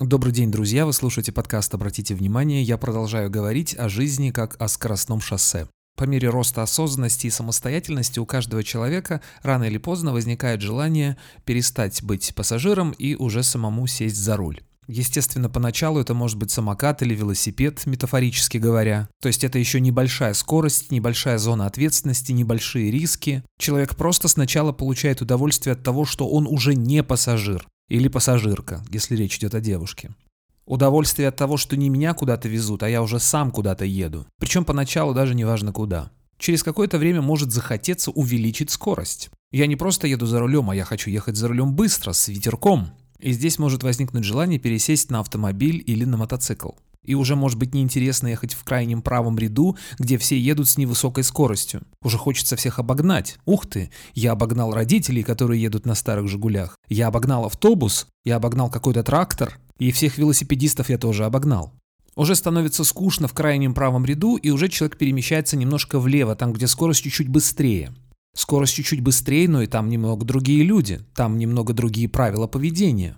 Добрый день, друзья! Вы слушаете подкаст «Обратите внимание». Я продолжаю говорить о жизни как о скоростном шоссе. По мере роста осознанности и самостоятельности у каждого человека рано или поздно возникает желание перестать быть пассажиром и уже самому сесть за руль. Естественно, поначалу это может быть самокат или велосипед, метафорически говоря. То есть это еще небольшая скорость, небольшая зона ответственности, небольшие риски. Человек просто сначала получает удовольствие от того, что он уже не пассажир. Или пассажирка, если речь идет о девушке. Удовольствие от того, что не меня куда-то везут, а я уже сам куда-то еду. Причем поначалу даже не важно куда. Через какое-то время может захотеться увеличить скорость. Я не просто еду за рулем, а я хочу ехать за рулем быстро, с ветерком. И здесь может возникнуть желание пересесть на автомобиль или на мотоцикл. И уже может быть неинтересно ехать в крайнем правом ряду, где все едут с невысокой скоростью. Уже хочется всех обогнать. Ух ты, я обогнал родителей, которые едут на старых «Жигулях». Я обогнал автобус, я обогнал какой-то трактор. И всех велосипедистов я тоже обогнал. Уже становится скучно в крайнем правом ряду, и уже человек перемещается немножко влево, там, где скорость чуть-чуть быстрее. Скорость чуть-чуть быстрее, но и там немного другие люди, там немного другие правила поведения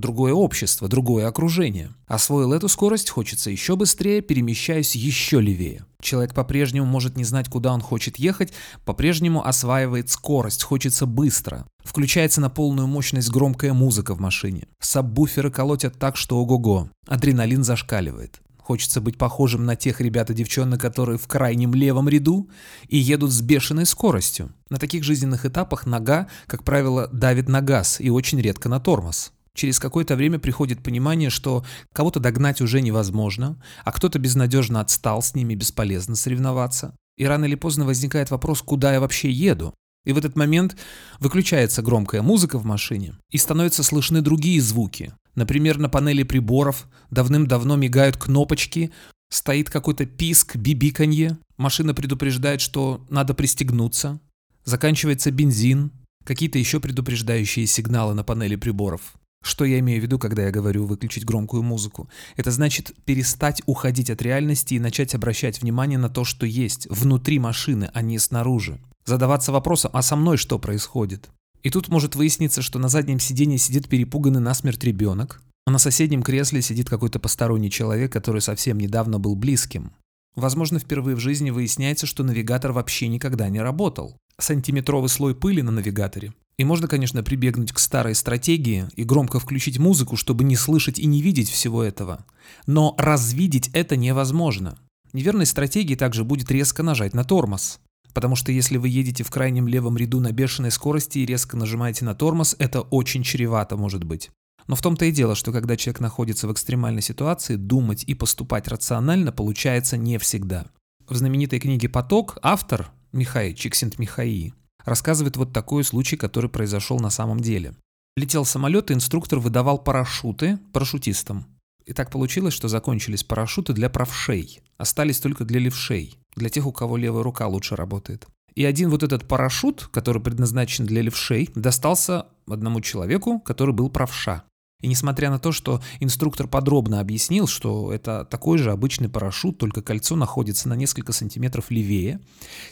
другое общество, другое окружение. Освоил эту скорость, хочется еще быстрее, перемещаюсь еще левее. Человек по-прежнему может не знать, куда он хочет ехать, по-прежнему осваивает скорость, хочется быстро. Включается на полную мощность громкая музыка в машине. Сабвуферы колотят так, что ого-го. Адреналин зашкаливает. Хочется быть похожим на тех ребят и девчонок, которые в крайнем левом ряду и едут с бешеной скоростью. На таких жизненных этапах нога, как правило, давит на газ и очень редко на тормоз. Через какое-то время приходит понимание, что кого-то догнать уже невозможно, а кто-то безнадежно отстал, с ними бесполезно соревноваться. И рано или поздно возникает вопрос, куда я вообще еду. И в этот момент выключается громкая музыка в машине, и становятся слышны другие звуки. Например, на панели приборов давным-давно мигают кнопочки, стоит какой-то писк, бибиканье, машина предупреждает, что надо пристегнуться, заканчивается бензин, какие-то еще предупреждающие сигналы на панели приборов. Что я имею в виду, когда я говорю выключить громкую музыку? Это значит перестать уходить от реальности и начать обращать внимание на то, что есть внутри машины, а не снаружи. Задаваться вопросом, а со мной что происходит? И тут может выясниться, что на заднем сиденье сидит перепуганный насмерть ребенок, а на соседнем кресле сидит какой-то посторонний человек, который совсем недавно был близким. Возможно, впервые в жизни выясняется, что навигатор вообще никогда не работал. Сантиметровый слой пыли на навигаторе и можно, конечно, прибегнуть к старой стратегии и громко включить музыку, чтобы не слышать и не видеть всего этого. Но развидеть это невозможно. Неверной стратегией также будет резко нажать на тормоз. Потому что если вы едете в крайнем левом ряду на бешеной скорости и резко нажимаете на тормоз, это очень чревато может быть. Но в том-то и дело, что когда человек находится в экстремальной ситуации, думать и поступать рационально получается не всегда. В знаменитой книге «Поток» автор Михай Чиксент-Михаи рассказывает вот такой случай, который произошел на самом деле. Летел самолет, и инструктор выдавал парашюты парашютистам. И так получилось, что закончились парашюты для правшей. Остались только для левшей, для тех, у кого левая рука лучше работает. И один вот этот парашют, который предназначен для левшей, достался одному человеку, который был правша. И несмотря на то, что инструктор подробно объяснил, что это такой же обычный парашют, только кольцо находится на несколько сантиметров левее,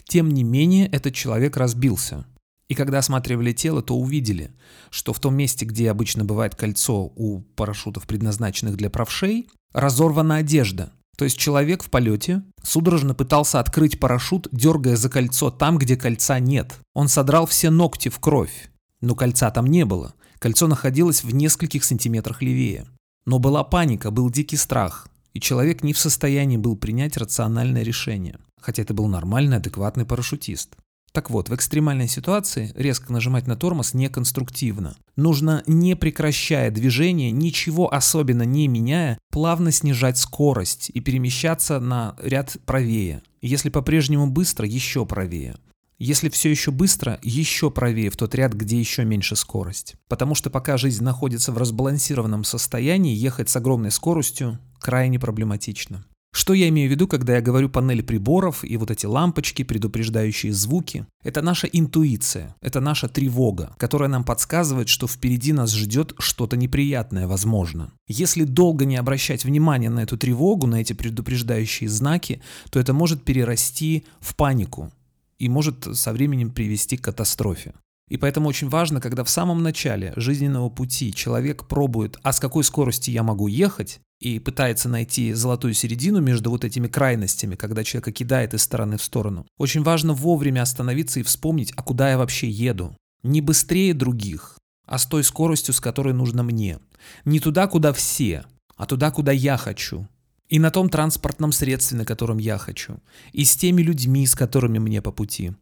тем не менее этот человек разбился. И когда осматривали тело, то увидели, что в том месте, где обычно бывает кольцо у парашютов, предназначенных для правшей, разорвана одежда. То есть человек в полете судорожно пытался открыть парашют, дергая за кольцо там, где кольца нет. Он содрал все ногти в кровь, но кольца там не было. Кольцо находилось в нескольких сантиметрах левее. Но была паника, был дикий страх, и человек не в состоянии был принять рациональное решение, хотя это был нормальный, адекватный парашютист. Так вот, в экстремальной ситуации резко нажимать на тормоз неконструктивно. Нужно, не прекращая движение, ничего особенно не меняя, плавно снижать скорость и перемещаться на ряд правее. Если по-прежнему быстро, еще правее. Если все еще быстро, еще правее в тот ряд, где еще меньше скорость. Потому что пока жизнь находится в разбалансированном состоянии, ехать с огромной скоростью крайне проблематично. Что я имею в виду, когда я говорю панель приборов и вот эти лампочки, предупреждающие звуки? Это наша интуиция, это наша тревога, которая нам подсказывает, что впереди нас ждет что-то неприятное, возможно. Если долго не обращать внимания на эту тревогу, на эти предупреждающие знаки, то это может перерасти в панику, и может со временем привести к катастрофе. И поэтому очень важно, когда в самом начале жизненного пути человек пробует, а с какой скоростью я могу ехать, и пытается найти золотую середину между вот этими крайностями, когда человека кидает из стороны в сторону. Очень важно вовремя остановиться и вспомнить, а куда я вообще еду. Не быстрее других, а с той скоростью, с которой нужно мне. Не туда, куда все, а туда, куда я хочу. И на том транспортном средстве, на котором я хочу. И с теми людьми, с которыми мне по пути.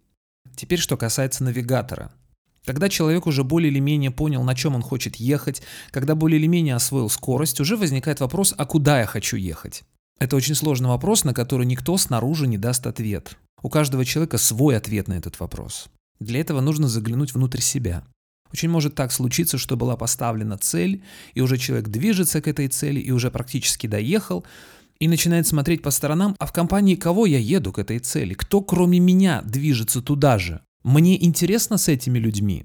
Теперь, что касается навигатора. Когда человек уже более или менее понял, на чем он хочет ехать, когда более или менее освоил скорость, уже возникает вопрос, а куда я хочу ехать? Это очень сложный вопрос, на который никто снаружи не даст ответ. У каждого человека свой ответ на этот вопрос. Для этого нужно заглянуть внутрь себя. Очень может так случиться, что была поставлена цель, и уже человек движется к этой цели, и уже практически доехал, и начинает смотреть по сторонам, а в компании кого я еду к этой цели? Кто кроме меня движется туда же? Мне интересно с этими людьми.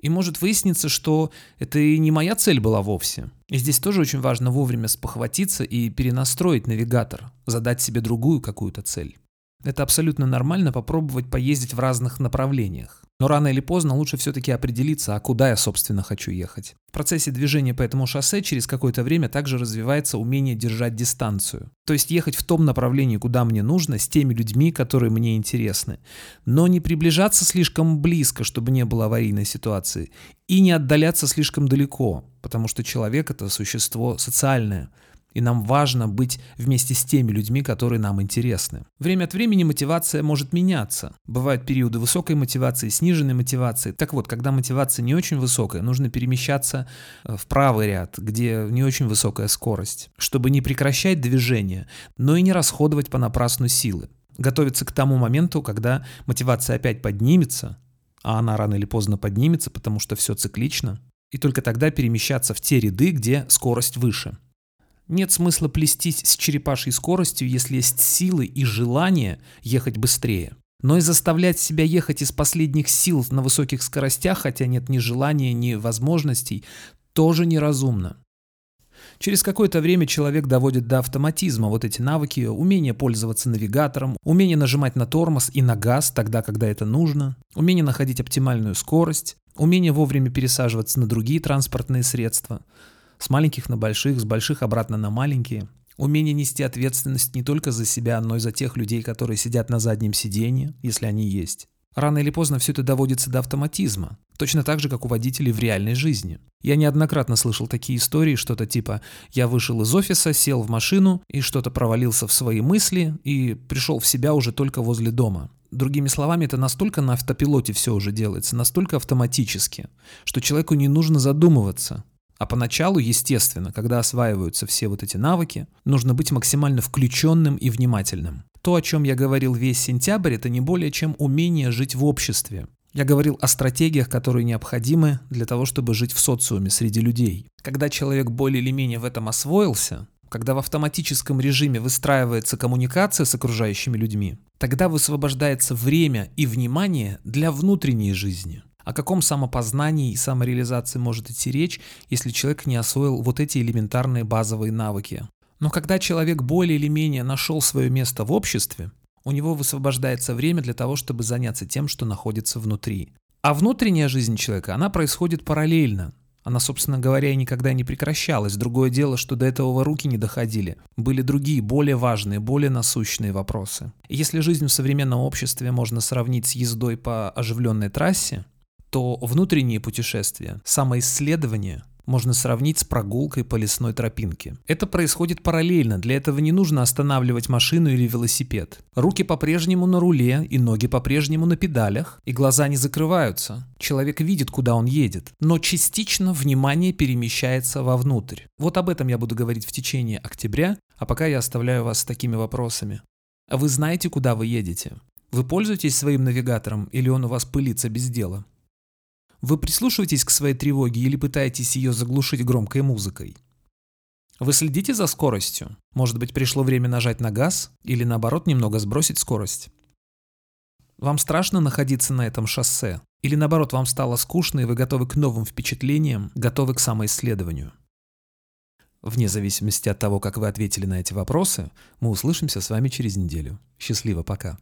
И может выясниться, что это и не моя цель была вовсе. И здесь тоже очень важно вовремя спохватиться и перенастроить навигатор, задать себе другую какую-то цель. Это абсолютно нормально попробовать поездить в разных направлениях. Но рано или поздно лучше все-таки определиться, а куда я, собственно, хочу ехать. В процессе движения по этому шоссе через какое-то время также развивается умение держать дистанцию. То есть ехать в том направлении, куда мне нужно, с теми людьми, которые мне интересны. Но не приближаться слишком близко, чтобы не было аварийной ситуации. И не отдаляться слишком далеко, потому что человек — это существо социальное — и нам важно быть вместе с теми людьми, которые нам интересны. Время от времени мотивация может меняться. Бывают периоды высокой мотивации, сниженной мотивации. Так вот, когда мотивация не очень высокая, нужно перемещаться э, в правый ряд, где не очень высокая скорость, чтобы не прекращать движение, но и не расходовать понапрасну силы. Готовиться к тому моменту, когда мотивация опять поднимется, а она рано или поздно поднимется, потому что все циклично, и только тогда перемещаться в те ряды, где скорость выше. Нет смысла плестись с черепашьей скоростью, если есть силы и желание ехать быстрее. Но и заставлять себя ехать из последних сил на высоких скоростях, хотя нет ни желания, ни возможностей, тоже неразумно. Через какое-то время человек доводит до автоматизма вот эти навыки, умение пользоваться навигатором, умение нажимать на тормоз и на газ тогда, когда это нужно, умение находить оптимальную скорость, умение вовремя пересаживаться на другие транспортные средства – с маленьких на больших, с больших обратно на маленькие. Умение нести ответственность не только за себя, но и за тех людей, которые сидят на заднем сиденье, если они есть. Рано или поздно все это доводится до автоматизма, точно так же, как у водителей в реальной жизни. Я неоднократно слышал такие истории, что-то типа «я вышел из офиса, сел в машину и что-то провалился в свои мысли и пришел в себя уже только возле дома». Другими словами, это настолько на автопилоте все уже делается, настолько автоматически, что человеку не нужно задумываться, а поначалу, естественно, когда осваиваются все вот эти навыки, нужно быть максимально включенным и внимательным. То, о чем я говорил весь сентябрь, это не более чем умение жить в обществе. Я говорил о стратегиях, которые необходимы для того, чтобы жить в социуме среди людей. Когда человек более или менее в этом освоился, когда в автоматическом режиме выстраивается коммуникация с окружающими людьми, тогда высвобождается время и внимание для внутренней жизни. О каком самопознании и самореализации может идти речь, если человек не освоил вот эти элементарные базовые навыки? Но когда человек более или менее нашел свое место в обществе, у него высвобождается время для того, чтобы заняться тем, что находится внутри. А внутренняя жизнь человека, она происходит параллельно. Она, собственно говоря, и никогда не прекращалась. Другое дело, что до этого руки не доходили. Были другие, более важные, более насущные вопросы. Если жизнь в современном обществе можно сравнить с ездой по оживленной трассе, то внутренние путешествия, самоисследование можно сравнить с прогулкой по лесной тропинке. Это происходит параллельно, для этого не нужно останавливать машину или велосипед. Руки по-прежнему на руле и ноги по-прежнему на педалях, и глаза не закрываются. Человек видит, куда он едет, но частично внимание перемещается вовнутрь. Вот об этом я буду говорить в течение октября, а пока я оставляю вас с такими вопросами. А вы знаете, куда вы едете? Вы пользуетесь своим навигатором или он у вас пылится без дела? Вы прислушиваетесь к своей тревоге или пытаетесь ее заглушить громкой музыкой? Вы следите за скоростью? Может быть, пришло время нажать на газ или наоборот немного сбросить скорость? Вам страшно находиться на этом шоссе? Или наоборот, вам стало скучно и вы готовы к новым впечатлениям, готовы к самоисследованию? Вне зависимости от того, как вы ответили на эти вопросы, мы услышимся с вами через неделю. Счастливо, пока.